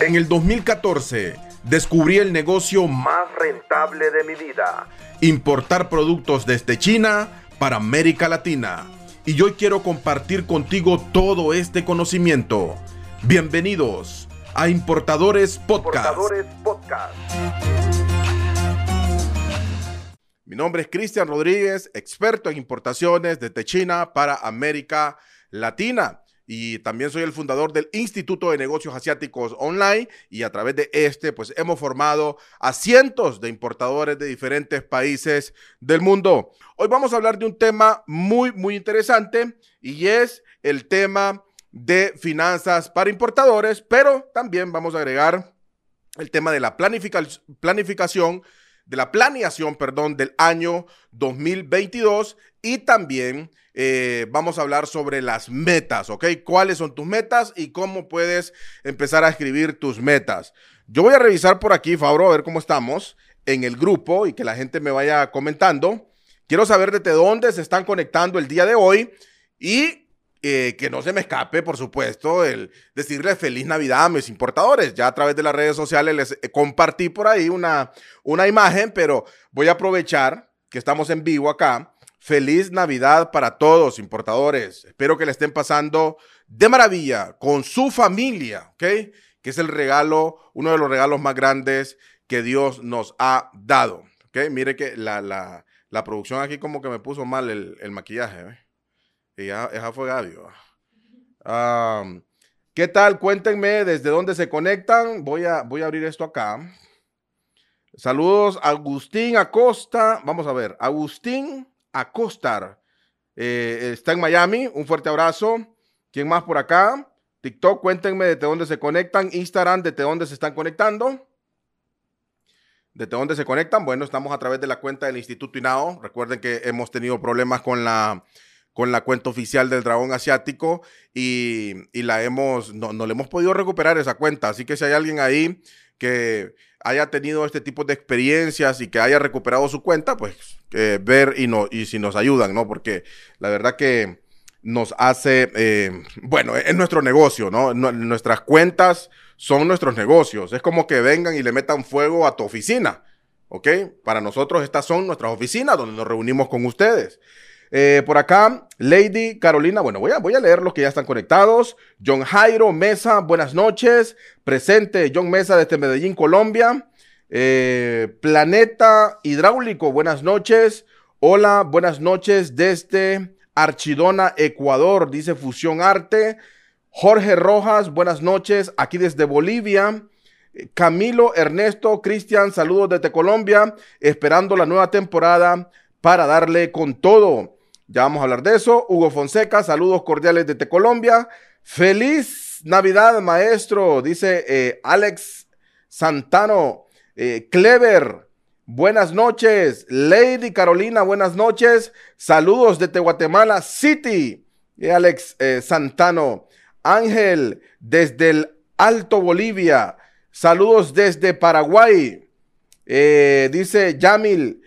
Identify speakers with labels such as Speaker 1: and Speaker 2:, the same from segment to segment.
Speaker 1: En el 2014 descubrí el negocio más rentable de mi vida. Importar productos desde China para América Latina. Y hoy quiero compartir contigo todo este conocimiento. Bienvenidos a Importadores Podcast. Mi nombre es Cristian Rodríguez, experto en importaciones desde China para América Latina y también soy el fundador del Instituto de Negocios Asiáticos Online y a través de este pues hemos formado a cientos de importadores de diferentes países del mundo. Hoy vamos a hablar de un tema muy muy interesante y es el tema de finanzas para importadores, pero también vamos a agregar el tema de la planificación de la planeación, perdón, del año 2022 y también eh, vamos a hablar sobre las metas, ¿ok? ¿Cuáles son tus metas y cómo puedes empezar a escribir tus metas? Yo voy a revisar por aquí, Fabro, a ver cómo estamos en el grupo y que la gente me vaya comentando. Quiero saber desde dónde se están conectando el día de hoy y eh, que no se me escape, por supuesto, el decirles feliz Navidad a mis importadores. Ya a través de las redes sociales les eh, compartí por ahí una, una imagen, pero voy a aprovechar que estamos en vivo acá Feliz Navidad para todos, importadores. Espero que le estén pasando de maravilla con su familia, ¿ok? Que es el regalo, uno de los regalos más grandes que Dios nos ha dado, ¿ok? Mire que la, la, producción aquí como que me puso mal el, maquillaje, ¿eh? Y ya, fue Gabio. ¿Qué tal? Cuéntenme desde dónde se conectan. Voy a, voy a abrir esto acá. Saludos, Agustín Acosta. Vamos a ver, Agustín Acostar. Eh, está en Miami. Un fuerte abrazo. ¿Quién más por acá? TikTok, cuéntenme desde dónde se conectan. Instagram, desde dónde se están conectando. ¿Desde dónde se conectan? Bueno, estamos a través de la cuenta del Instituto INAO. Recuerden que hemos tenido problemas con la, con la cuenta oficial del Dragón Asiático y, la hemos, no, no le hemos podido recuperar esa cuenta. Así que si hay alguien ahí que haya tenido este tipo de experiencias y que haya recuperado su cuenta, pues ver y, no, y si nos ayudan, ¿no? Porque la verdad que nos hace, eh, bueno, es nuestro negocio, ¿no? Nuestras cuentas son nuestros negocios. Es como que vengan y le metan fuego a tu oficina, ¿ok? Para nosotros estas son nuestras oficinas donde nos reunimos con ustedes. Eh, por acá, Lady Carolina, bueno, voy a, leer los que ya están conectados. John Jairo Mesa, buenas noches. Presente John Mesa desde Medellín, Colombia. Eh, Planeta Hidráulico, buenas noches. Hola, buenas noches desde Archidona, Ecuador, dice Fusión Arte. Jorge Rojas, buenas noches, aquí desde Bolivia. Camilo Ernesto Cristian, saludos desde Colombia, esperando la nueva temporada para darle con todo. Ya vamos a hablar de eso. Hugo Fonseca, saludos cordiales desde Colombia. Feliz Navidad, maestro, dice eh, Alex Santano. Eh, Clever, buenas noches. Lady Carolina, buenas noches. Saludos desde Guatemala City. Y Alex eh, Santano. Ángel, desde el Alto Bolivia. Saludos desde Paraguay. dice Yamil,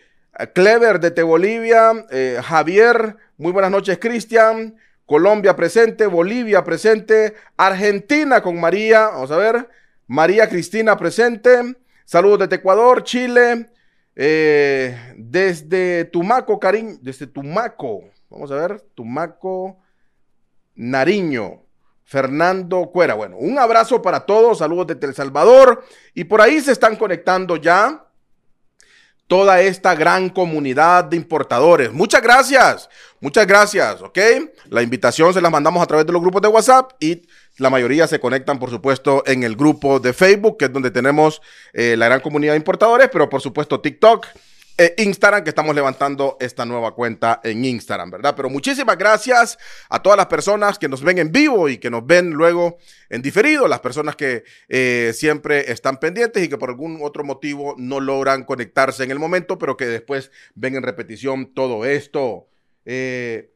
Speaker 1: Clever desde Bolivia, eh, Javier, muy buenas noches Cristian, Colombia presente, Bolivia presente, Argentina con María, vamos a ver, María Cristina presente, saludos desde Ecuador, Chile, eh, desde Tumaco, cariño, desde Tumaco, vamos a ver, Tumaco, Nariño. Fernando Cuera. Bueno, un abrazo para todos, saludos desde El Salvador. Y por ahí se están conectando ya toda esta gran comunidad de importadores. Muchas gracias, muchas gracias, ¿ok? La invitación se la mandamos a través de los grupos de WhatsApp y la mayoría se conectan, por supuesto, en el grupo de Facebook, que es donde tenemos eh, la gran comunidad de importadores, pero por supuesto TikTok eh, Instagram, que estamos levantando esta nueva cuenta en Instagram, ¿verdad? Pero muchísimas gracias a todas las personas que nos ven en vivo y que nos ven luego en diferido, las personas que eh, siempre están pendientes y que por algún otro motivo no logran conectarse en el momento, pero que después ven en repetición todo esto. Eh,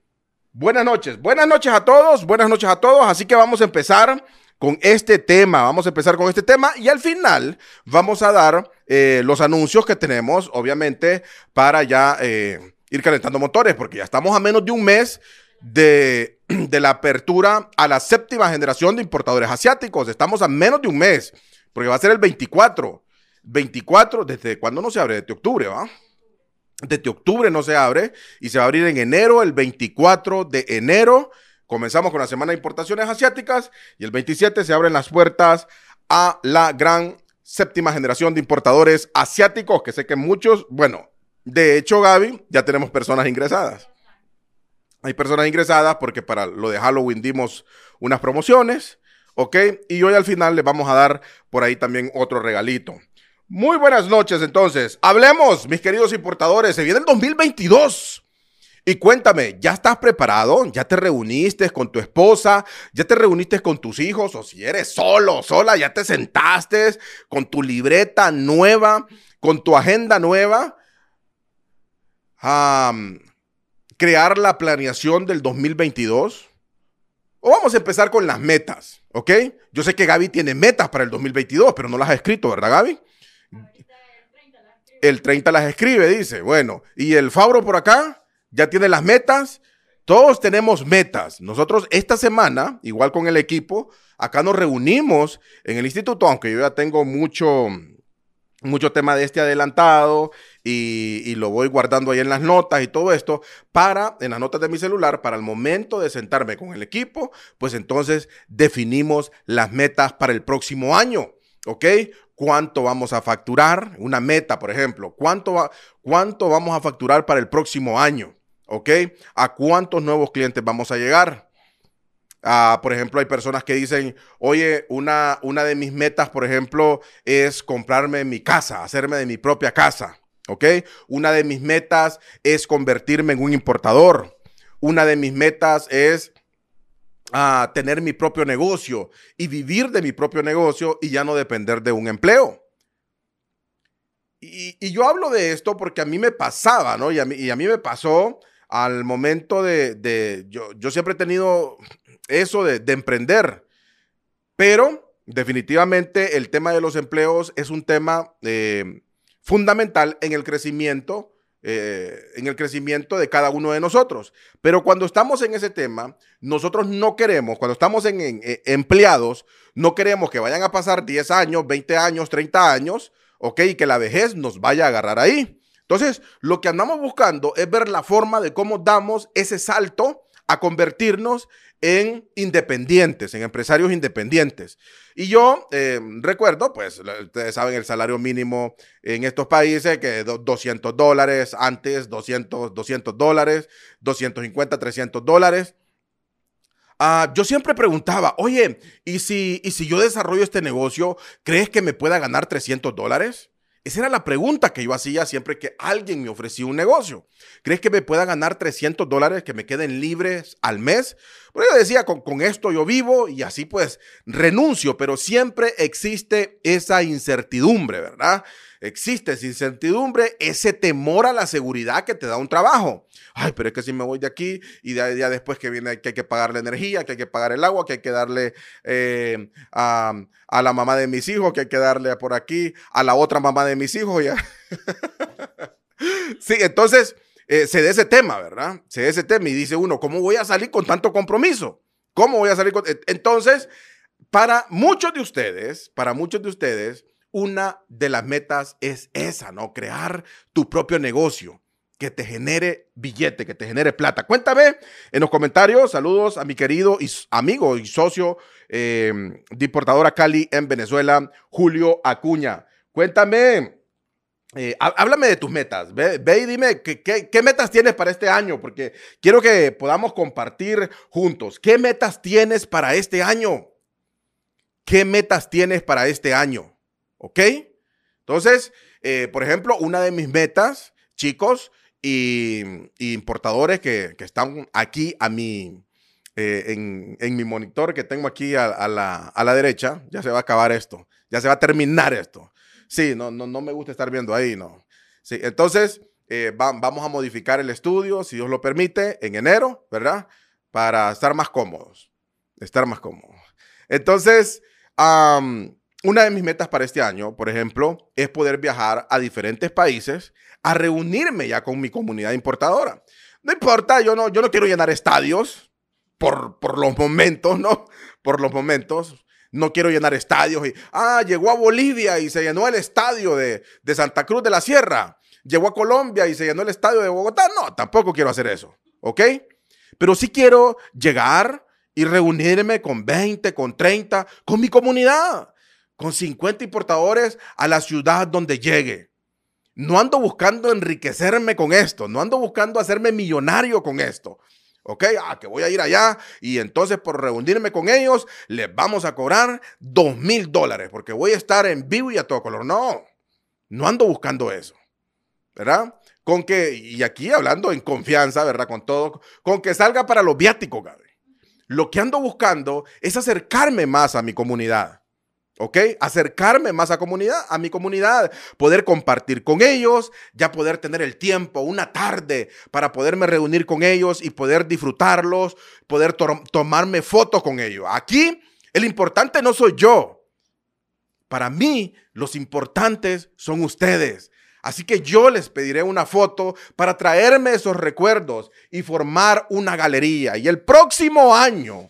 Speaker 1: buenas noches, buenas noches a todos, buenas noches a todos, así que vamos a empezar con este tema. Vamos a empezar con este tema y al final vamos a dar eh, los anuncios que tenemos, obviamente, para ya eh, ir calentando motores, porque ya estamos a menos de un mes de, la apertura a la séptima generación de importadores asiáticos. Estamos a menos de un mes. porque va a ser el 24. 24, ¿desde cuándo no se abre? Desde octubre, ¿va? Desde octubre no se abre y se va a abrir en enero, el 24 de enero. Comenzamos con la semana de importaciones asiáticas y el 27 se abren las puertas a la gran séptima generación de importadores asiáticos, que sé que muchos, bueno, de hecho, Gaby, ya tenemos personas ingresadas. Hay personas ingresadas porque para lo de Halloween dimos unas promociones, ¿ok? Y hoy al final les vamos a dar por ahí también otro regalito. Muy buenas noches, entonces. Hablemos, mis queridos importadores. Se viene el 2022. Y cuéntame, ¿ya estás preparado? ¿Ya te reuniste con tu esposa? ¿Ya te reuniste con tus hijos? O si eres solo, sola, ya te sentaste con tu libreta nueva, con tu agenda nueva. a crear la planeación del 2022. O vamos a empezar con las metas, ¿ok? Yo sé que Gaby tiene metas para el 2022, pero no las ha escrito, ¿verdad, Gaby? El 30 las escribe, dice. Bueno, y el Fabro por acá ya tiene las metas. Todos tenemos metas. Nosotros esta semana, igual con el equipo, acá nos reunimos en el instituto, aunque yo ya tengo mucho, mucho tema de este adelantado y, lo voy guardando ahí en las notas y todo esto, para, en las notas de mi celular, para el momento de sentarme con el equipo, pues entonces definimos las metas para el próximo año. ¿Ok? cuánto vamos a facturar, una meta, por ejemplo, cuánto, cuánto vamos a facturar para el próximo año, ¿ok? ¿A cuántos nuevos clientes vamos a llegar? Ah, por ejemplo, hay personas que dicen, oye, una, una de mis metas, por ejemplo, es comprarme mi casa, hacerme de mi propia casa, ¿ok? Una de mis metas es convertirme en un importador. Una de mis metas es a tener mi propio negocio y vivir de mi propio negocio y ya no depender de un empleo. Y, yo hablo de esto porque a mí me pasaba, ¿no? Y a mí, y a mí me pasó al momento de, yo, yo, siempre he tenido eso de, emprender, pero definitivamente el tema de los empleos es un tema eh, fundamental en el crecimiento eh, en el crecimiento de cada uno de nosotros. Pero cuando estamos en ese tema, nosotros no queremos, cuando estamos en, eh, empleados, no queremos que vayan a pasar 10 años, 20 años, 30 años, ¿ok? Y que la vejez nos vaya a agarrar ahí. Entonces, lo que andamos buscando es ver la forma de cómo damos ese salto a convertirnos en independientes, en empresarios independientes. Y yo eh, recuerdo, pues, ustedes saben el salario mínimo en estos países, que 200 dólares, antes 200, 200 dólares, 250, 300 dólares. Ah, yo siempre preguntaba, oye, ¿y si, ¿y si yo desarrollo este negocio, crees que me pueda ganar 300 dólares? Esa era la pregunta que yo hacía siempre que alguien me ofrecía un negocio. ¿Crees que me pueda ganar 300 dólares que me queden libres al mes? Porque yo decía, con, con, esto yo vivo y así pues renuncio, pero siempre existe esa incertidumbre, ¿verdad? Existe esa incertidumbre, ese temor a la seguridad que te da un trabajo. Ay, pero es que si me voy de aquí y después que viene que hay que pagar la energía, que hay que pagar el agua, que hay que darle eh, a, a, la mamá de mis hijos, que hay que darle por aquí a la otra mamá de mis hijos. Ya. sí, entonces eh, se da ese tema, ¿verdad? Se da ese tema y dice uno, ¿cómo voy a salir con tanto compromiso? ¿Cómo voy a salir con... Entonces, para muchos de ustedes, para muchos de ustedes, una de las metas es esa, ¿no? Crear tu propio negocio que te genere billete, que te genere plata. Cuéntame en los comentarios. Saludos a mi querido y amigo y socio eh, de importadora Cali en Venezuela, Julio Acuña. Cuéntame, eh, háblame de tus metas. Ve, y dime ¿qué, metas tienes para este año, porque quiero que podamos compartir juntos. ¿Qué metas tienes para este año? ¿Qué metas tienes para este año? ¿Ok? Entonces, eh, por ejemplo, una de mis metas, chicos y, importadores que, están aquí a mi, eh, en, mi monitor que tengo aquí a, la, derecha, ya se va a acabar esto, ya se va a terminar esto. Sí, no, no, no me gusta estar viendo ahí, no. Sí, entonces, eh, vamos a modificar el estudio, si Dios lo permite, en enero, ¿verdad? Para estar más cómodos, estar más cómodos. Entonces, una de mis metas para este año, por ejemplo, es poder viajar a diferentes países a reunirme ya con mi comunidad importadora. No importa, yo no, yo no quiero llenar estadios por, por los momentos, ¿no? Por los momentos. No quiero llenar estadios y, ah, llegó a Bolivia y se llenó el estadio de, de Santa Cruz de la Sierra. Llegó a Colombia y se llenó el estadio de Bogotá. No, tampoco quiero hacer eso. ¿Ok? Pero sí quiero llegar y reunirme con 20, con 30, con mi comunidad, con 50 importadores a la ciudad donde llegue. No ando buscando enriquecerme con esto, no ando buscando hacerme millonario con esto. ¿Ok? Ah, que voy a ir allá y entonces por reunirme con ellos les vamos a cobrar dos mil dólares porque voy a estar en vivo y a todo color. No, no ando buscando eso. ¿Verdad? Con que, y aquí hablando en confianza, ¿verdad? Con todo, con que salga para los viáticos, Gaby. Lo que ando buscando es acercarme más a mi comunidad. ¿Ok? Acercarme más a comunidad, a mi comunidad, poder compartir con ellos, ya poder tener el tiempo, una tarde para poderme reunir con ellos y poder disfrutarlos, poder tomarme fotos con ellos. Aquí el importante no soy yo. Para mí los importantes son ustedes. Así que yo les pediré una foto para traerme esos recuerdos y formar una galería. Y el próximo año,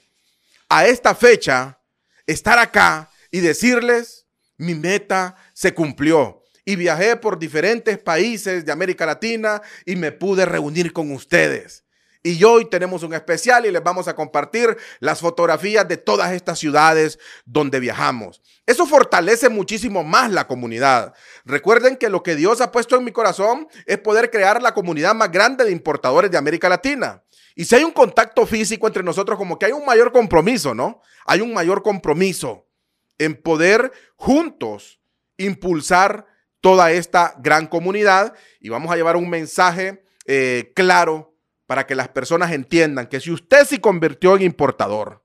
Speaker 1: a esta fecha, estar acá y decirles, mi meta se cumplió. Y viajé por diferentes países de América Latina y me pude reunir con ustedes. Y hoy tenemos un especial y les vamos a compartir las fotografías de todas estas ciudades donde viajamos. Eso fortalece muchísimo más la comunidad. Recuerden que lo que Dios ha puesto en mi corazón es poder crear la comunidad más grande de importadores de América Latina. Y si hay un contacto físico entre nosotros, como que hay un mayor compromiso, ¿no? Hay un mayor compromiso en poder juntos impulsar toda esta gran comunidad y vamos a llevar un mensaje eh, claro para que las personas entiendan que si usted se convirtió en importador,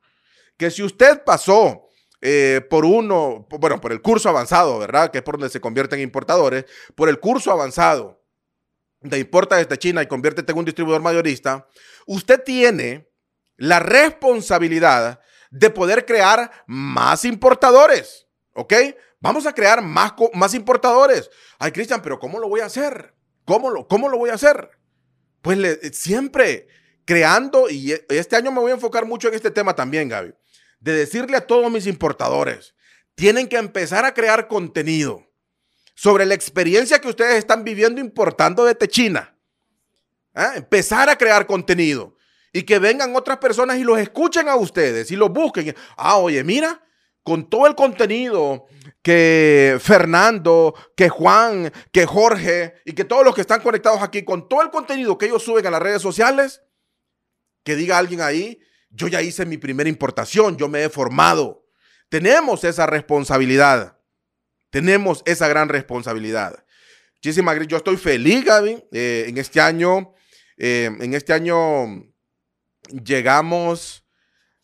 Speaker 1: que si usted pasó eh, por uno, bueno, por el curso avanzado, ¿verdad? Que es por donde se convierten en importadores, por el curso avanzado de importa desde China y conviértete en un distribuidor mayorista, usted tiene la responsabilidad de poder crear más importadores. ¿Ok? Vamos a crear más, más importadores. Ay, Cristian, pero ¿cómo lo voy a hacer? ¿Cómo lo, cómo lo voy a hacer? Pues siempre creando, y e, este año me voy a enfocar mucho en este tema también, Gaby, de decirle a todos mis importadores, tienen que empezar a crear contenido sobre la experiencia que ustedes están viviendo importando desde China. ¿Ah? Empezar a crear contenido y que vengan otras personas y los escuchen a ustedes y los busquen. Ah, oye, mira, con todo el contenido que Fernando, que Juan, que Jorge y que todos los que están conectados aquí, con todo el contenido que ellos suben a las redes sociales, que diga alguien ahí, yo ya hice mi primera importación, yo me he formado. Tenemos esa responsabilidad. Tenemos esa gran responsabilidad. Muchísimas gracias. Yo estoy feliz, Gaby, eh, en este año. Eh, en este año llegamos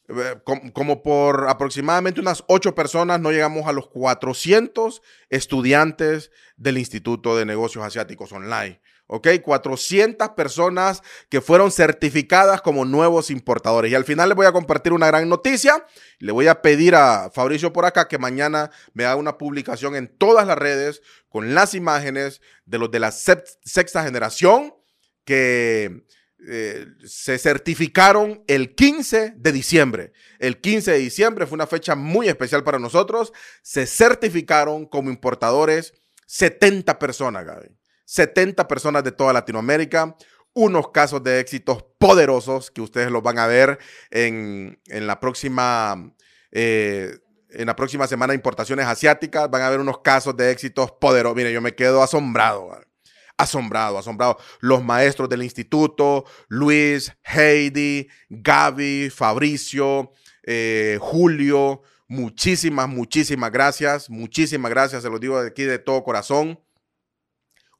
Speaker 1: eh, como por aproximadamente unas ocho personas, no llegamos a los 400 estudiantes del Instituto de Negocios Asiáticos Online. ¿ok? 400 personas que fueron certificadas como nuevos importadores. Y al final les voy a compartir una gran noticia. Le voy a pedir a Fabricio por acá que mañana me haga una publicación en todas las redes con las imágenes de los de la sexta generación que eh, se certificaron el 15 de diciembre. El 15 de diciembre fue una fecha muy especial para nosotros. Se certificaron como importadores 70 personas, Gaby. 70 personas de toda Latinoamérica. Unos casos de éxitos poderosos que ustedes los van a ver en, la próxima... Eh, en la próxima semana de importaciones asiáticas van a ver unos casos de éxitos poderosos. Mire, yo me quedo asombrado asombrado, asombrado. Los maestros del instituto, Luis, Heidi, Gaby, Fabricio, eh, Julio, muchísimas, muchísimas gracias, muchísimas gracias, se los digo aquí de todo corazón.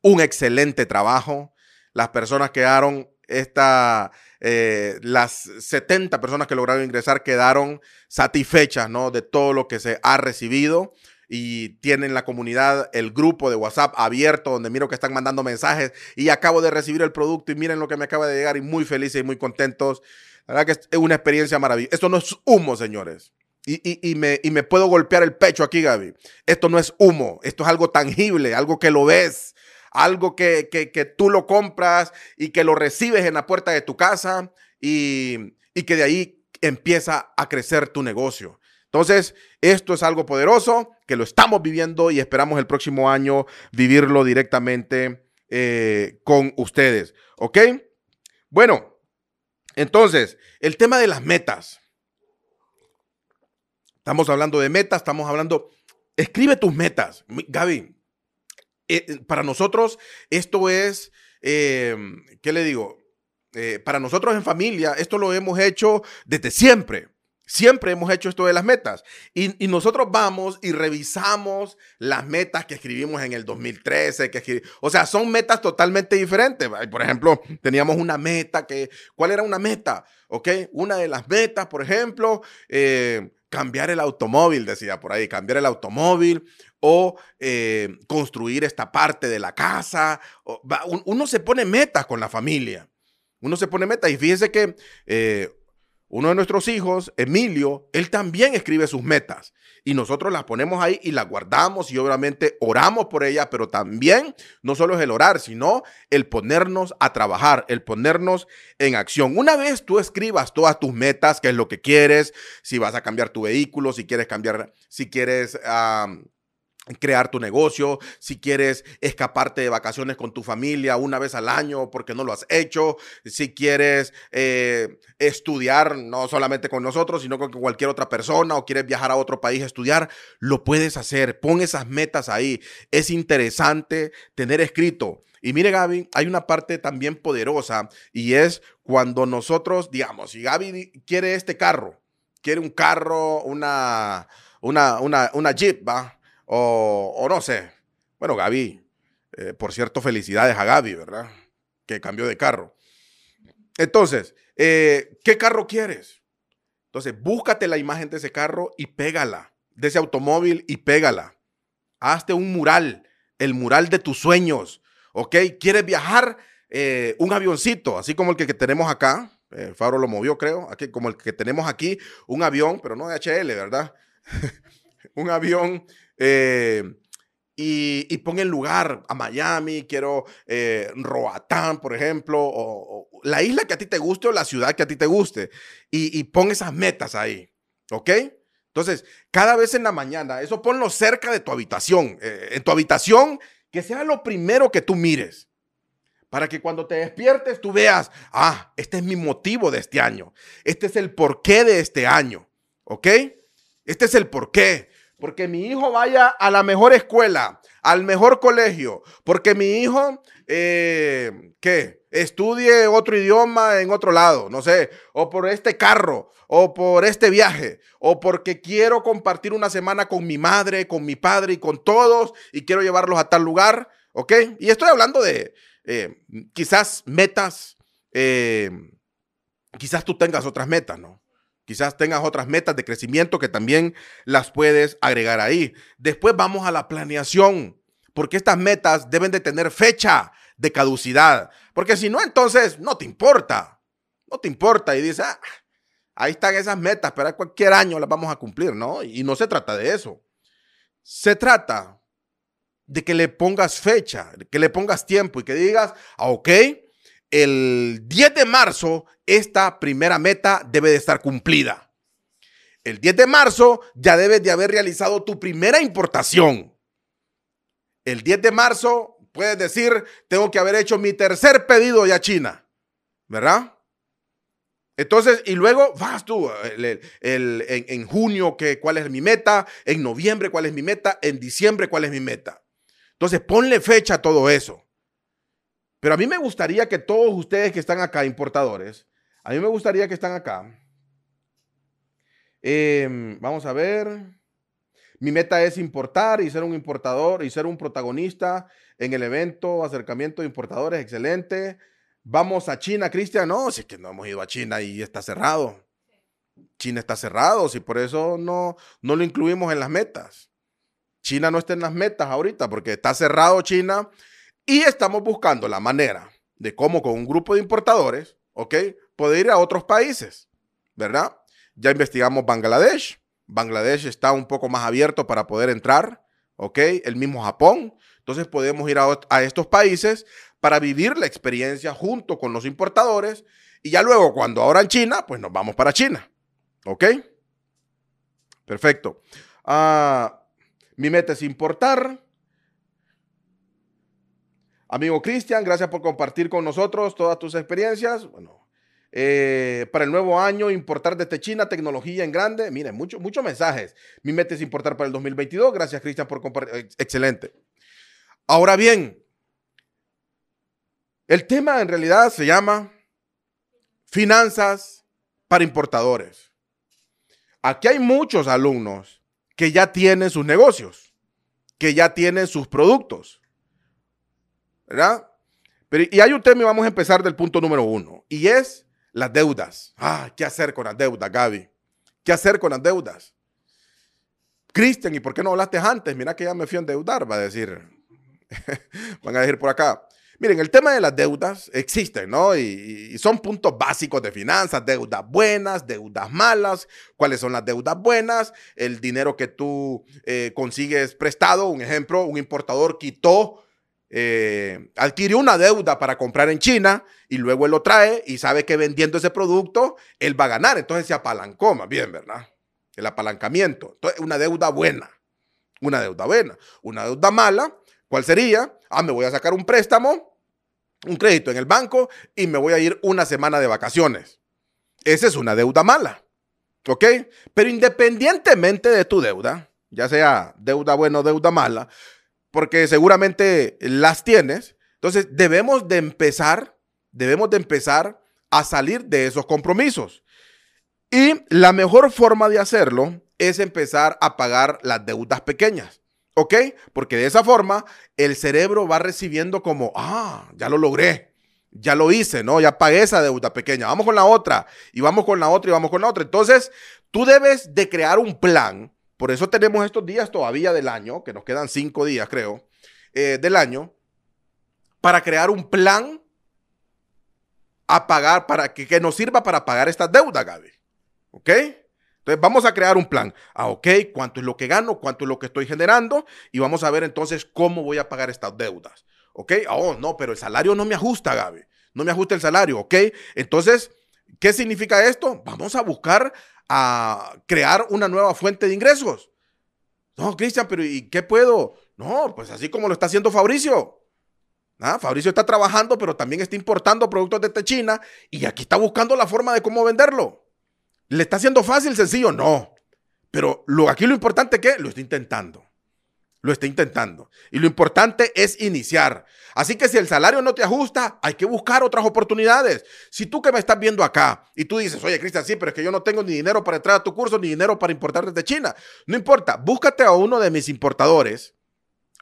Speaker 1: Un excelente trabajo. Las personas quedaron, esta, eh, las 70 personas que lograron ingresar quedaron satisfechas, ¿no? De todo lo que se ha recibido y tienen la comunidad, el grupo de WhatsApp abierto donde miro que están mandando mensajes y acabo de recibir el producto y miren lo que me acaba de llegar y muy felices y muy contentos. La verdad que es una experiencia maravillosa. Esto no es humo, señores. Y, me, me puedo golpear el pecho aquí, Gaby. Esto no es humo, esto es algo tangible, algo que lo ves, algo que, que, tú lo compras y que lo recibes en la puerta de tu casa y, y que de ahí empieza a crecer tu negocio Entonces, esto es algo poderoso que lo estamos viviendo y esperamos el próximo año vivirlo directamente eh, con ustedes. ¿Ok? Bueno, entonces, el tema de las metas. Estamos hablando de metas, estamos hablando... Escribe tus metas. Gaby, eh, para nosotros esto es, eh, ¿qué le digo? para nosotros en familia, esto lo hemos hecho desde siempre. Siempre hemos hecho esto de las metas. Y, nosotros vamos y revisamos las metas que escribimos en el 2013. Que o sea, son metas totalmente diferentes. Por ejemplo, teníamos una meta que... ¿Cuál era una meta? ¿Ok? Una de las metas, por ejemplo, eh, cambiar el automóvil, decía por ahí, cambiar el automóvil o eh, construir esta parte de la casa. uno se pone metas con la familia. Uno se pone metas y fíjese que eh, uno de nuestros hijos, Emilio, él también escribe sus metas y nosotros las ponemos ahí y las guardamos y obviamente oramos por ellas, pero también no solo es el orar, sino el ponernos a trabajar, el ponernos en acción. Una vez tú escribas todas tus metas, qué es lo que quieres, si vas a cambiar tu vehículo, si quieres cambiar, si quieres crear tu negocio, si quieres escaparte de vacaciones con tu familia una vez al año porque no lo has hecho, si quieres eh, estudiar no solamente con nosotros, sino con cualquier otra persona o quieres viajar a otro país a estudiar, lo puedes hacer. Pon esas metas ahí. Es interesante tener escrito. Y mire, Gaby, hay una parte también poderosa y es cuando nosotros, digamos, si Gaby quiere este carro, quiere un carro, una, una, una, una Jeep, ¿va? O, no sé. Bueno, Gaby, eh, por cierto, felicidades a Gaby, ¿verdad? Que cambió de carro. Entonces, eh, ¿qué carro quieres? Entonces, búscate la imagen de ese carro y pégala, de ese automóvil y pégala. Hazte un mural, el mural de tus sueños, ¿ok? ¿Quieres viajar? Eh, un avioncito, así como el que, tenemos acá. Fabro lo movió, creo, aquí, como el que tenemos aquí, un avión, pero no de HL, ¿verdad? un avión eh, y, y, pon en lugar a Miami, quiero eh, Roatán, por ejemplo, o, la isla que a ti te guste o la ciudad que a ti te guste. Y, y pon esas metas ahí, ¿ok? Entonces, cada vez en la mañana, eso ponlo cerca de tu habitación. Eh, en tu habitación, que sea lo primero que tú mires. Para que cuando te despiertes tú veas, ah, este es mi motivo de este año. Este es el porqué de este año. ¿Ok? Este es el porqué porque mi hijo vaya a la mejor escuela, al mejor colegio, porque mi hijo, eh, ¿qué? Estudie otro idioma en otro lado, no sé, o por este carro, o por este viaje, o porque quiero compartir una semana con mi madre, con mi padre y con todos, y quiero llevarlos a tal lugar, ¿ok? Y estoy hablando de eh, quizás metas, eh, quizás tú tengas otras metas, ¿no? Quizás tengas otras metas de crecimiento que también las puedes agregar ahí. Después vamos a la planeación, porque estas metas deben de tener fecha de caducidad. Porque si no, entonces no te importa. No te importa y dices, ah, ahí están esas metas, pero cualquier año las vamos a cumplir, ¿no? Y no se trata de eso. Se trata de que le pongas fecha, que le pongas tiempo y que digas, ah, ok, el 10 de marzo esta primera meta debe de estar cumplida. El 10 de marzo ya debes de haber realizado tu primera importación. El 10 de marzo puedes decir, tengo que haber hecho mi tercer pedido ya a China, ¿verdad? Entonces, y luego vas tú, en, junio, que, ¿cuál es mi meta? En noviembre, ¿cuál es mi meta? En diciembre, ¿cuál es mi meta? Entonces, ponle fecha a todo eso. Pero a mí me gustaría que todos ustedes que están acá, importadores, a mí me gustaría que están acá. Em, vamos a ver. Mi meta es importar y ser un importador y ser un protagonista en el evento acercamiento de importadores. Excelente. Vamos a China, Cristian. No, si es que no hemos ido a China y está cerrado. China está cerrado, si por eso no, no lo incluimos en las metas. China no está en las metas ahorita porque está cerrado China y estamos buscando la manera de cómo con un grupo de importadores, ¿ok? Poder ir a otros países, ¿verdad? Ya investigamos Bangladesh. Bangladesh está un poco más abierto para poder entrar, ¿ok? El mismo Japón. Entonces podemos ir a, estos países para vivir la experiencia junto con los importadores y ya luego cuando ahora en China, pues nos vamos para China, ¿ok? Perfecto. Ah, mi meta es importar. Amigo Cristian, gracias por compartir con nosotros todas tus experiencias. Bueno, eh, para el nuevo año, importar desde China tecnología en grande. Miren, muchos muchos mensajes. Mi meta es importar para el 2022. Gracias, Cristian, por compartir. Excelente. Ahora bien, el tema en realidad se llama finanzas para importadores. Aquí hay muchos alumnos que ya tienen sus negocios, que ya tienen sus productos. ¿Verdad? Pero, y hay un tema y vamos a empezar del punto número uno, y es las deudas. Ah, ¿qué hacer con las deudas, Gaby? ¿Qué hacer con las deudas? Cristian, ¿y por qué no hablaste antes? Mira que ya me fui a endeudar, va a decir. Van a decir por acá. Miren, el tema de las deudas existe, ¿no? Y, son puntos básicos de finanzas, deudas buenas, deudas malas. ¿Cuáles son las deudas buenas? El dinero que tú eh, consigues prestado, un ejemplo, un importador quitó, eh, adquirió una deuda para comprar en China y luego él lo trae y sabe que vendiendo ese producto él va a ganar. Entonces se apalancó más bien, ¿verdad? El apalancamiento. Entonces, una deuda buena. Una deuda buena. Una deuda mala, ¿cuál sería? Ah, me voy a sacar un préstamo un crédito en el banco y me voy a ir una semana de vacaciones. Esa es una deuda mala. ¿Ok? Pero independientemente de tu deuda, ya sea deuda buena o deuda mala, porque seguramente las tienes, entonces debemos de empezar, debemos de empezar a salir de esos compromisos. Y la mejor forma de hacerlo es empezar a pagar las deudas pequeñas. ¿Ok? Porque de esa forma el cerebro va recibiendo como, ah, ya lo logré, ya lo hice, ¿no? Ya pagué esa deuda pequeña, vamos con la otra, y vamos con la otra, y vamos con la otra. Entonces, tú debes de crear un plan, por eso tenemos estos días todavía del año, que nos quedan cinco días, creo, eh, del año, para crear un plan a pagar, para que, que nos sirva para pagar estas deudas, Gaby. ¿Ok? Entonces vamos a crear un plan. Ah, ok, ¿cuánto es lo que gano? ¿Cuánto es lo que estoy generando? Y vamos a ver entonces cómo voy a pagar estas deudas. ¿Ok? Oh, no, pero el salario no me ajusta, Gaby. No me ajusta el salario, ¿ok? Entonces, ¿qué significa esto? Vamos a buscar a crear una nueva fuente de ingresos. No, Cristian, pero ¿y qué puedo? No, pues así como lo está haciendo Fabricio. ¿Ah? Fabricio está trabajando, pero también está importando productos de China y aquí está buscando la forma de cómo venderlo. ¿Le está haciendo fácil, sencillo? No. Pero lo, aquí lo importante es que lo está intentando. Lo está intentando. Y lo importante es iniciar. Así que si el salario no te ajusta, hay que buscar otras oportunidades. Si tú que me estás viendo acá y tú dices, oye, Cristian, sí, pero es que yo no tengo ni dinero para entrar a tu curso, ni dinero para importar desde China. No importa, búscate a uno de mis importadores,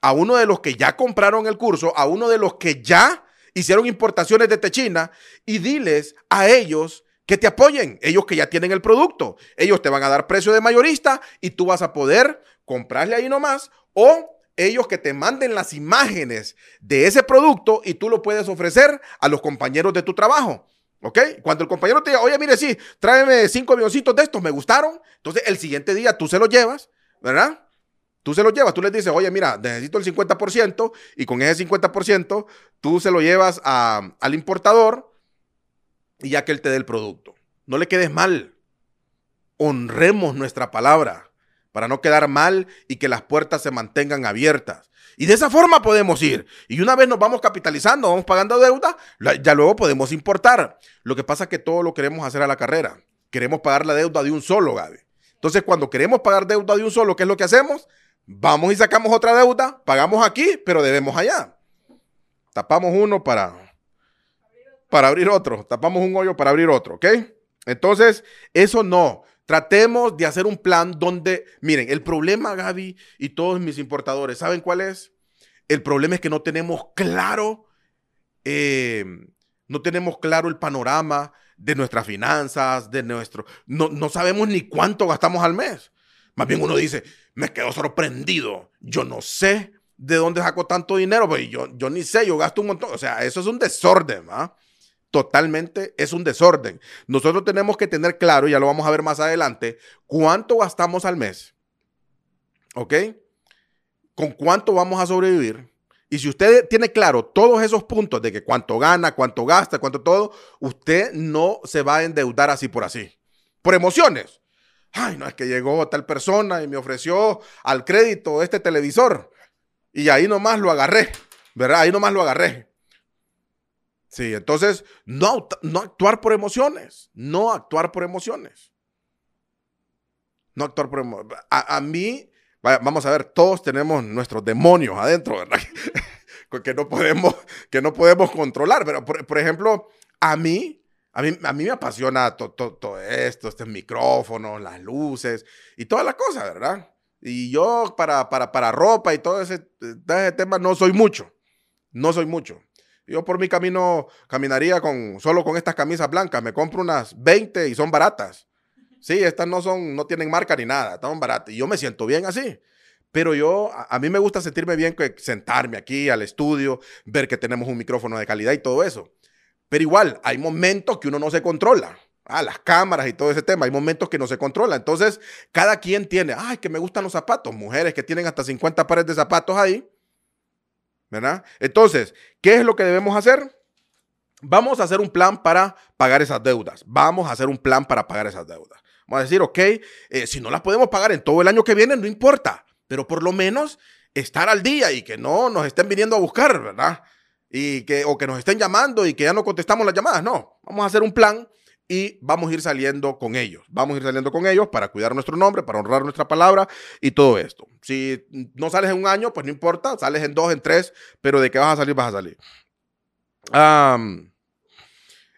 Speaker 1: a uno de los que ya compraron el curso, a uno de los que ya hicieron importaciones desde China y diles a ellos que te apoyen, ellos que ya tienen el producto. Ellos te van a dar precio de mayorista y tú vas a poder comprarle ahí nomás o ellos que te manden las imágenes de ese producto y tú lo puedes ofrecer a los compañeros de tu trabajo. ¿Ok? Cuando el compañero te diga, oye, mire, sí, tráeme cinco avioncitos de estos, me gustaron. Entonces, el siguiente día tú se los llevas, ¿verdad? Tú se los llevas, tú les dices, oye, mira, necesito el 50% y con ese 50% tú se lo llevas al importador y ya que Él te dé el producto. No le quedes mal. Honremos nuestra palabra para no quedar mal y que las puertas se mantengan abiertas. Y de esa forma podemos ir. Y una vez nos vamos capitalizando, vamos pagando deuda, ya luego podemos importar. Lo que pasa es que todo lo queremos hacer a la carrera. Queremos pagar la deuda de un solo, Gaby. Entonces, cuando queremos pagar deuda de un solo, ¿qué es lo que hacemos? Vamos y sacamos otra deuda, pagamos aquí, pero debemos allá. Tapamos uno para para abrir otro, tapamos un hoyo para abrir otro, ¿ok? Entonces, eso no. Tratemos de hacer un plan donde, miren, el problema, Gaby, y todos mis importadores, ¿saben cuál es? El problema es que no tenemos claro, eh, no tenemos claro el panorama de nuestras finanzas, de nuestro, no, no sabemos ni cuánto gastamos al mes. Más bien uno dice, me quedo sorprendido, yo no sé de dónde saco tanto dinero, pues yo, yo ni sé, yo gasto un montón, o sea, eso es un desorden, ¿ah? Totalmente es un desorden. Nosotros tenemos que tener claro, ya lo vamos a ver más adelante, cuánto gastamos al mes. ¿Ok? ¿Con cuánto vamos a sobrevivir? Y si usted tiene claro todos esos puntos de que cuánto gana, cuánto gasta, cuánto todo, usted no se va a endeudar así por así. Por emociones. Ay, no, es que llegó tal persona y me ofreció al crédito este televisor. Y ahí nomás lo agarré, ¿verdad? Ahí nomás lo agarré. Sí, entonces, no, no actuar por emociones, no actuar por emociones. No actuar por emociones. A, mí, vamos a ver, todos tenemos nuestros demonios adentro, ¿verdad? que, no podemos, que no podemos controlar. Pero, por, ejemplo, a mí, a mí, a mí me apasiona todo esto, este micrófono, las luces y toda la cosa, ¿verdad? Y yo para, para, para ropa y todo ese, ese tema no soy mucho. No soy mucho. Yo por mi camino caminaría con, solo con estas camisas blancas. Me compro unas 20 y son baratas. Sí, estas no son, no tienen marca ni nada, están baratas. Y yo me siento bien así. Pero yo, a, mí me gusta sentirme bien, que sentarme aquí al estudio, ver que tenemos un micrófono de calidad y todo eso. Pero igual, hay momentos que uno no se controla. Ah, las cámaras y todo ese tema, hay momentos que no se controla. Entonces, cada quien tiene, ay, que me gustan los zapatos. Mujeres que tienen hasta 50 pares de zapatos ahí ¿verdad? Entonces, ¿qué es lo que debemos hacer? Vamos a hacer un plan para pagar esas deudas. Vamos a hacer un plan para pagar esas deudas. Vamos a decir, ok, eh, si no las podemos pagar en todo el año que viene, no importa, pero por lo menos estar al día y que no nos estén viniendo a buscar, ¿verdad? Y que, o que nos estén llamando y que ya no contestamos las llamadas. No, vamos a hacer un plan y vamos a ir saliendo con ellos. Vamos a ir saliendo con ellos para cuidar nuestro nombre, para honrar nuestra palabra y todo esto. Si no sales en un año, pues no importa, sales en dos, en tres, pero de que vas a salir, vas a salir.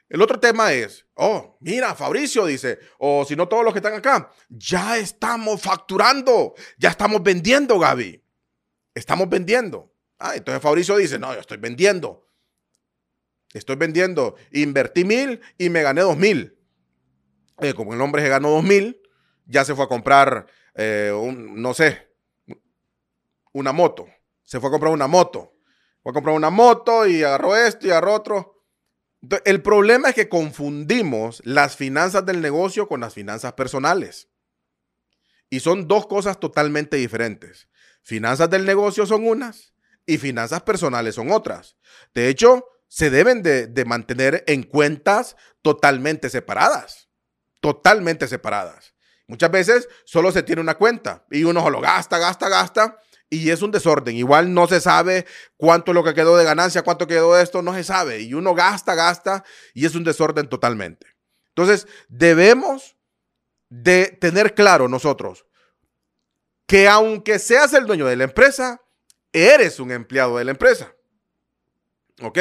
Speaker 1: el otro tema es, oh, mira, Fabricio dice, o si no todos los que están acá, ya estamos facturando, ya estamos vendiendo, Gaby. Estamos vendiendo. Ah, entonces Fabricio dice, no, yo estoy vendiendo. Estoy vendiendo, invertí mil y me gané dos mil. Eh, como el hombre se ganó dos mil, ya se fue a comprar, eh, un, no sé, una moto. Se fue a comprar una moto. Fue a comprar una moto y agarró esto y agarró otro. el problema es que confundimos las finanzas del negocio con las finanzas personales. Y son dos cosas totalmente diferentes. Finanzas del negocio son unas y finanzas personales son otras. De hecho, se deben de, mantener en cuentas totalmente separadas. Totalmente separadas. Muchas veces solo se tiene una cuenta y uno lo gasta, gasta, gasta y es un desorden. Igual no se sabe cuánto es lo que quedó de ganancia, cuánto quedó de esto, no se sabe. Y uno gasta, gasta y es un desorden totalmente. Entonces, debemos de tener claro nosotros que aunque seas el dueño de la empresa, eres un empleado de la empresa. ¿Ok?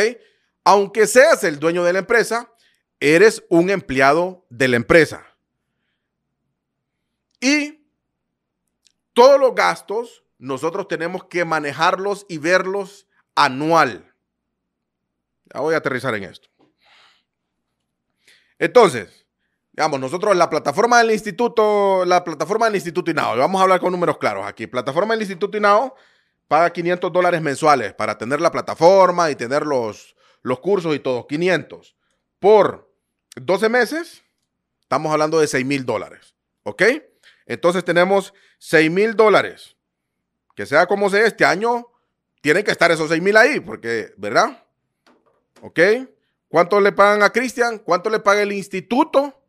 Speaker 1: aunque seas el dueño de la empresa, eres un empleado de la empresa. Y todos los gastos nosotros tenemos que manejarlos y verlos anual. Ya voy a aterrizar en esto. Entonces, digamos, nosotros la plataforma del instituto, la plataforma del instituto INAO, vamos a hablar con números claros aquí. Plataforma del instituto INAO paga 500 dólares mensuales para tener la plataforma y tener los, los cursos y todo, 500 por 12 meses, estamos hablando de 6 mil dólares. ¿Ok? Entonces tenemos 6 mil dólares. Que sea como sea, este año tienen que estar esos 6 mil ahí, porque, ¿verdad? ¿Ok? ¿Cuánto le pagan a Cristian? ¿Cuánto le paga el instituto?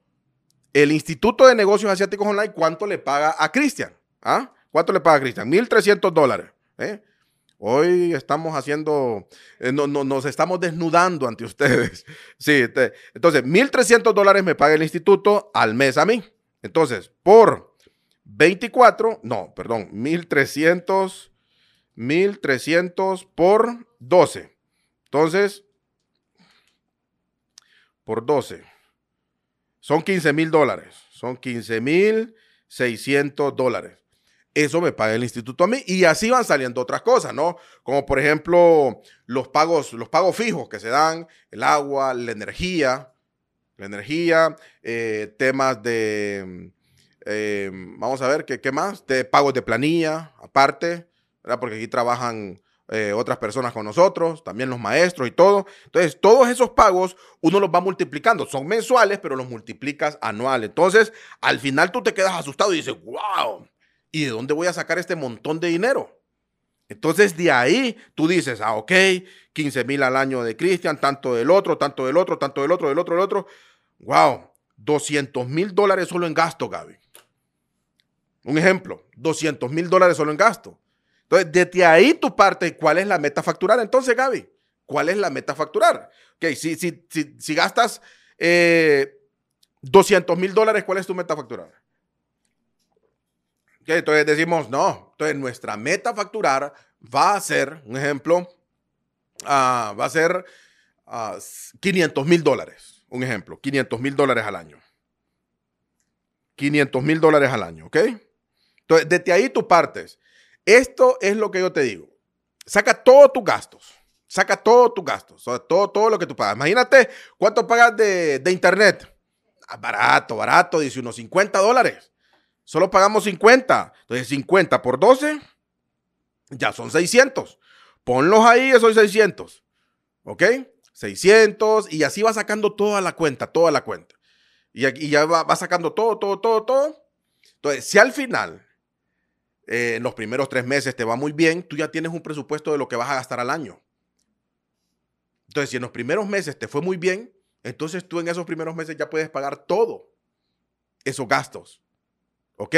Speaker 1: El Instituto de Negocios Asiáticos Online, ¿cuánto le paga a Cristian? ¿Ah? ¿Cuánto le paga a Cristian? 1.300 dólares. ¿eh? Hoy estamos haciendo, eh, no, nos estamos desnudando ante ustedes. Sí, entonces, 1.300 dólares me paga el instituto al mes a mí. Entonces, por 24, no, perdón, 1.300, 1.300 por 12. Entonces, por 12. Son 15 mil dólares. Son 15 mil 600 dólares eso me paga el instituto a mí y así van saliendo otras cosas, ¿no? Como por ejemplo los pagos, fijos que se dan, el agua, la energía, la energía, eh, temas de, eh, vamos a ver, ¿qué, ¿qué, más? De pagos de planilla, aparte. Porque aquí trabajan eh, otras personas con nosotros, también los maestros y todo. Entonces, todos esos pagos uno los va multiplicando. Son mensuales, pero los multiplicas anual. Entonces, al final tú te quedas asustado y dices, wow, ¿y de dónde voy a sacar este montón de dinero? Entonces de ahí tú dices, ah, ok, 15 mil al año de Cristian, tanto del otro, tanto del otro, tanto del otro, del otro, del otro. Wow, 200 mil dólares solo en gasto, Gaby. Un ejemplo, 200 mil dólares solo en gasto. Entonces, desde ahí tu parte, ¿cuál es la meta facturar? Entonces, Gaby, ¿cuál es la meta facturar? Ok, si, si, si, gastas 200 eh, mil dólares, ¿cuál es tu meta facturar? Okay, entonces decimos, no, entonces nuestra meta facturar va a ser, un ejemplo, ah, va a ser 500 ah, mil dólares, un ejemplo, 500 mil dólares al año. 500 mil dólares al año, ¿ok? Entonces, desde ahí tú partes. Esto es lo que yo te digo. Saca todos tus gastos. Saca todos tus gastos. todo, todo lo que tú pagas. Imagínate cuánto pagas de, internet. Ah, barato, barato. Dice unos 50 dólares. Solo pagamos 50. Entonces, 50 por 12, ya son 600. Ponlos ahí, esos 600. ¿Ok? 600 y así va sacando toda la cuenta, toda la cuenta. Y, aquí ya va, va, sacando todo, todo, todo, todo. Entonces, si al final, eh, en los primeros tres meses te va muy bien, tú ya tienes un presupuesto de lo que vas a gastar al año. Entonces, si en los primeros meses te fue muy bien, entonces tú en esos primeros meses ya puedes pagar todo esos gastos. ¿Ok?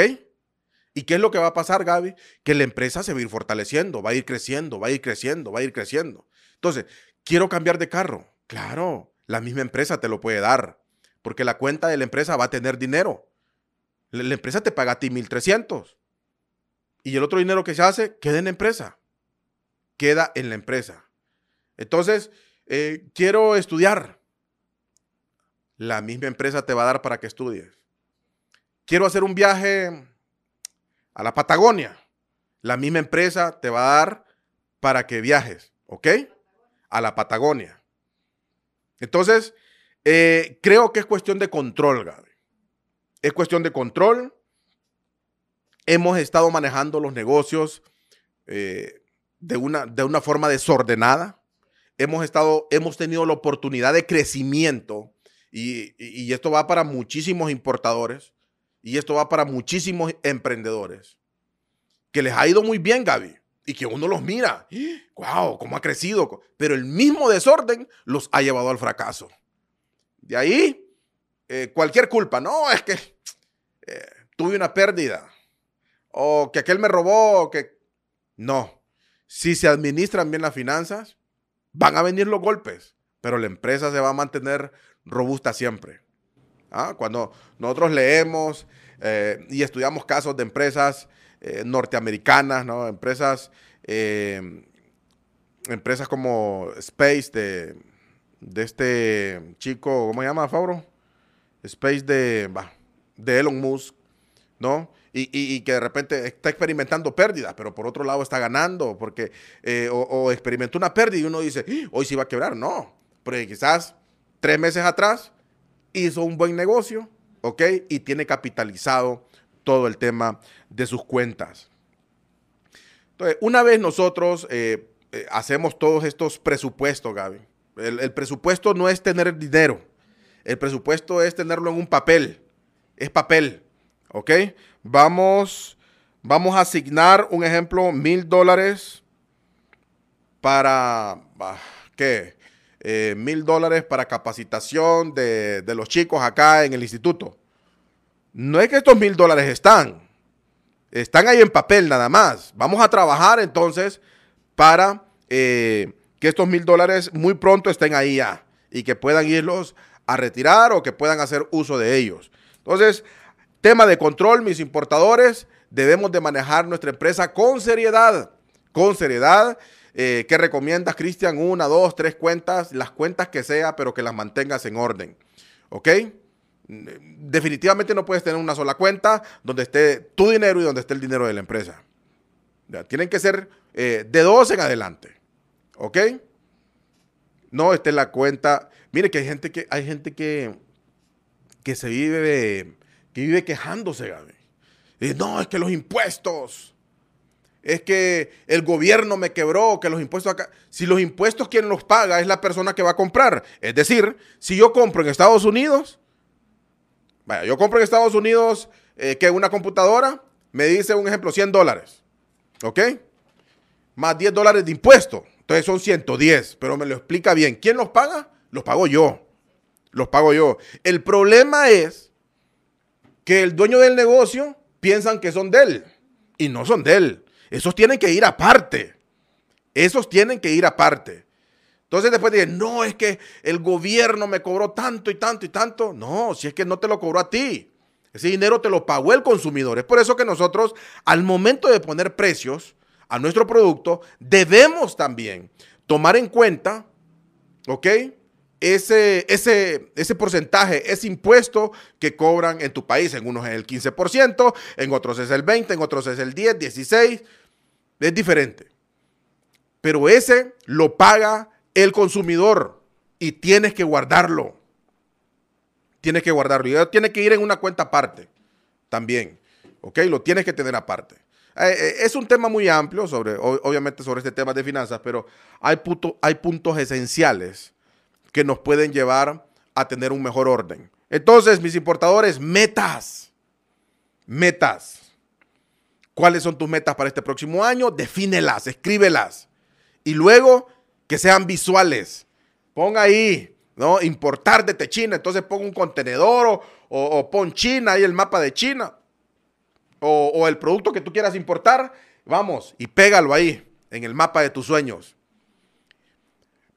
Speaker 1: ¿Y qué es lo que va a pasar, Gaby? Que la empresa se va a ir fortaleciendo, va a ir creciendo, va a ir creciendo, va a ir creciendo. Entonces, quiero cambiar de carro. Claro, la misma empresa te lo puede dar, porque la cuenta de la empresa va a tener dinero. La, empresa te paga a ti 1.300. Y el otro dinero que se hace queda en la empresa. Queda en la empresa. Entonces, eh, quiero estudiar. La misma empresa te va a dar para que estudies. Quiero hacer un viaje a la Patagonia. La misma empresa te va a dar para que viajes, ¿ok? A la Patagonia. Entonces, eh, creo que es cuestión de control, Gaby. Es cuestión de control. Hemos estado manejando los negocios eh, de, una, de una forma desordenada. Hemos, estado, hemos tenido la oportunidad de crecimiento y, y esto va para muchísimos importadores y esto va para muchísimos emprendedores, que les ha ido muy bien, Gaby, y que uno los mira, wow, cómo ha crecido, pero el mismo desorden los ha llevado al fracaso. De ahí, eh, cualquier culpa, no, es que eh, tuve una pérdida, o que aquel me robó, que... No, si se administran bien las finanzas, van a venir los golpes, pero la empresa se va a mantener robusta siempre. ¿Ah? Cuando nosotros leemos eh, y estudiamos casos de empresas eh, norteamericanas, ¿no? empresas, eh, empresas como Space de, de este chico, ¿cómo se llama, Fabro? Space de, de Elon Musk, ¿no? Y, que de repente está experimentando pérdidas, pero por otro lado está ganando, porque o, o, experimentó una pérdida y uno dice, ¡Ah! hoy sí va a quebrar. No, porque quizás tres meses atrás hizo un buen negocio, ¿ok? Y tiene capitalizado todo el tema de sus cuentas. Entonces, una vez nosotros eh, eh, hacemos todos estos presupuestos, Gaby, el, presupuesto no es tener dinero, el presupuesto es tenerlo en un papel, es papel, ¿ok? Vamos, vamos a asignar, un ejemplo, mil dólares para, ¿qué? Eh, mil dólares para capacitación de, los chicos acá en el instituto. No es que estos mil dólares están, están ahí en papel nada más. Vamos a trabajar entonces para eh, que estos mil dólares muy pronto estén ahí ya y que puedan irlos a retirar o que puedan hacer uso de ellos. Entonces, tema de control, mis importadores, debemos de manejar nuestra empresa con seriedad, con seriedad eh, ¿Qué recomiendas, Cristian? Una, dos, tres cuentas, las cuentas que sea, pero que las mantengas en orden. ¿Ok? Definitivamente no puedes tener una sola cuenta donde esté tu dinero y donde esté el dinero de la empresa. tienen que ser eh, de dos en adelante. ¿Ok? No esté la cuenta. Mire que hay gente que, hay gente que, que se vive, que vive quejándose, Gaby. Y, no, es que los impuestos es que el gobierno me quebró, que los impuestos acá. Si los impuestos quien los paga es la persona que va a comprar. Es decir, si yo compro en Estados Unidos, vaya, yo compro en Estados Unidos eh, que una computadora me dice un ejemplo 100 dólares. ¿Ok? Más 10 dólares de impuesto. Entonces son 110, pero me lo explica bien. ¿Quién los paga? Los pago yo. Los pago yo. El problema es que el dueño del negocio piensan que son de él y no son de él. Esos tienen que ir aparte. Esos tienen que ir aparte. Entonces después dicen, no, es que el gobierno me cobró tanto y tanto y tanto. No, si es que no te lo cobró a ti. Ese dinero te lo pagó el consumidor. Es por eso que nosotros, al momento de poner precios a nuestro producto, debemos también tomar en cuenta, ¿ok? Ese, ese, ese porcentaje, ese impuesto que cobran en tu país. En unos es el 15%, en otros es el 20%, en otros es el 10%, 16%. Es diferente. Pero ese lo paga el consumidor y tienes que guardarlo tienes que guardarlo. Y tiene que ir en una cuenta aparte también. ¿Ok? Lo tienes que tener aparte. Eh, eh, es un tema muy amplio, sobre, obviamente sobre este tema de finanzas, pero hay, hay puntos esenciales que nos pueden llevar a tener un mejor orden. Entonces, mis importadores, metas. Metas. ¿Cuáles son tus metas para este próximo año? Defínelas, escríbelas. Y luego que sean visuales. Ponga ahí ¿no? Importar desde China, entonces pon un contenedor o, pon China y el mapa de China. O, el producto que tú quieras importar, vamos, y pégalo ahí, en el mapa de tus sueños.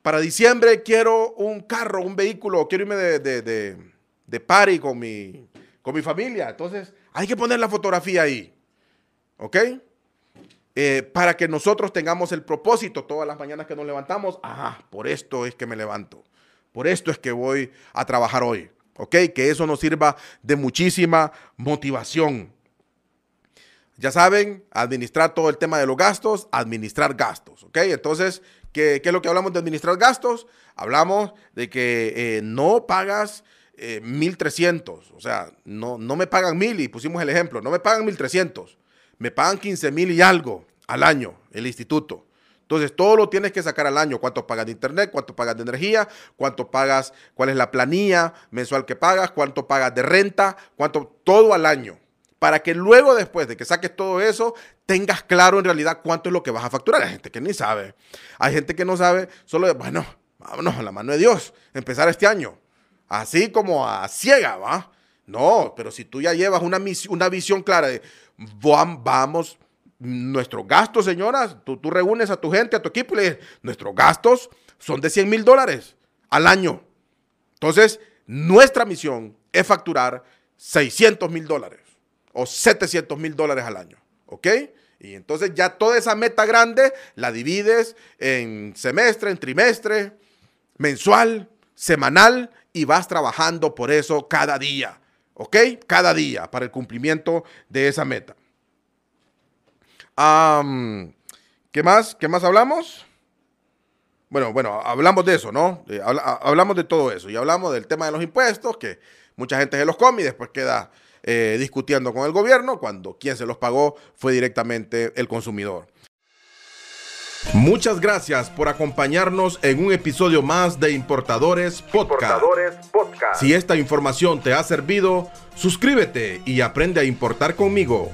Speaker 1: Para diciembre quiero un carro, un vehículo, quiero irme de, de, de, party con mi, con mi familia. Entonces, hay que poner la fotografía ahí. ¿Ok? Eh, para que nosotros tengamos el propósito todas las mañanas que nos levantamos. Ah, por esto es que me levanto. Por esto es que voy a trabajar hoy. ¿Ok? Que eso nos sirva de muchísima motivación. Ya saben, administrar todo el tema de los gastos, administrar gastos. ¿Ok? Entonces, ¿qué, es lo que hablamos de administrar gastos? Hablamos de que eh, no pagas 1.300. Eh, o sea, no, no me pagan 1.000 y pusimos el ejemplo. No me pagan 1.300. Me pagan 15.000 y algo al año el instituto. Entonces, todo lo tienes que sacar al año. ¿Cuánto pagas de internet? ¿Cuánto pagas de energía? ¿Cuánto pagas? ¿Cuál es la planilla mensual que pagas? ¿Cuánto pagas de renta? ¿Cuánto? Todo al año. Para que luego, después de que saques todo eso, tengas claro en realidad cuánto es lo que vas a facturar. Hay gente que ni sabe. Hay gente que no sabe, solo de, bueno, vámonos a la mano de Dios, empezar este año. Así como a ciega, ¿va? No, pero si tú ya llevas una, una visión clara de, vamos nuestros gastos, señoras, tú, tú, reúnes a tu gente, a tu equipo y le dices, nuestros gastos son de 100 mil dólares al año. Entonces, nuestra misión es facturar 600 mil dólares o 700 mil dólares al año. ¿Ok? Y entonces ya toda esa meta grande la divides en semestre, en trimestre, mensual, semanal y vas trabajando por eso cada día. ¿Ok? Cada día para el cumplimiento de esa meta. ¿Qué más? ¿Qué más hablamos? Bueno, bueno, hablamos de eso, ¿no? Hablamos de todo eso y hablamos del tema de los impuestos, que mucha gente se los come y después queda eh, discutiendo con el gobierno cuando quien se los pagó fue directamente el consumidor. Muchas gracias por acompañarnos en un episodio más de Importadores Podcast. Importadores Podcast. Si esta información te ha servido, suscríbete y aprende a importar conmigo.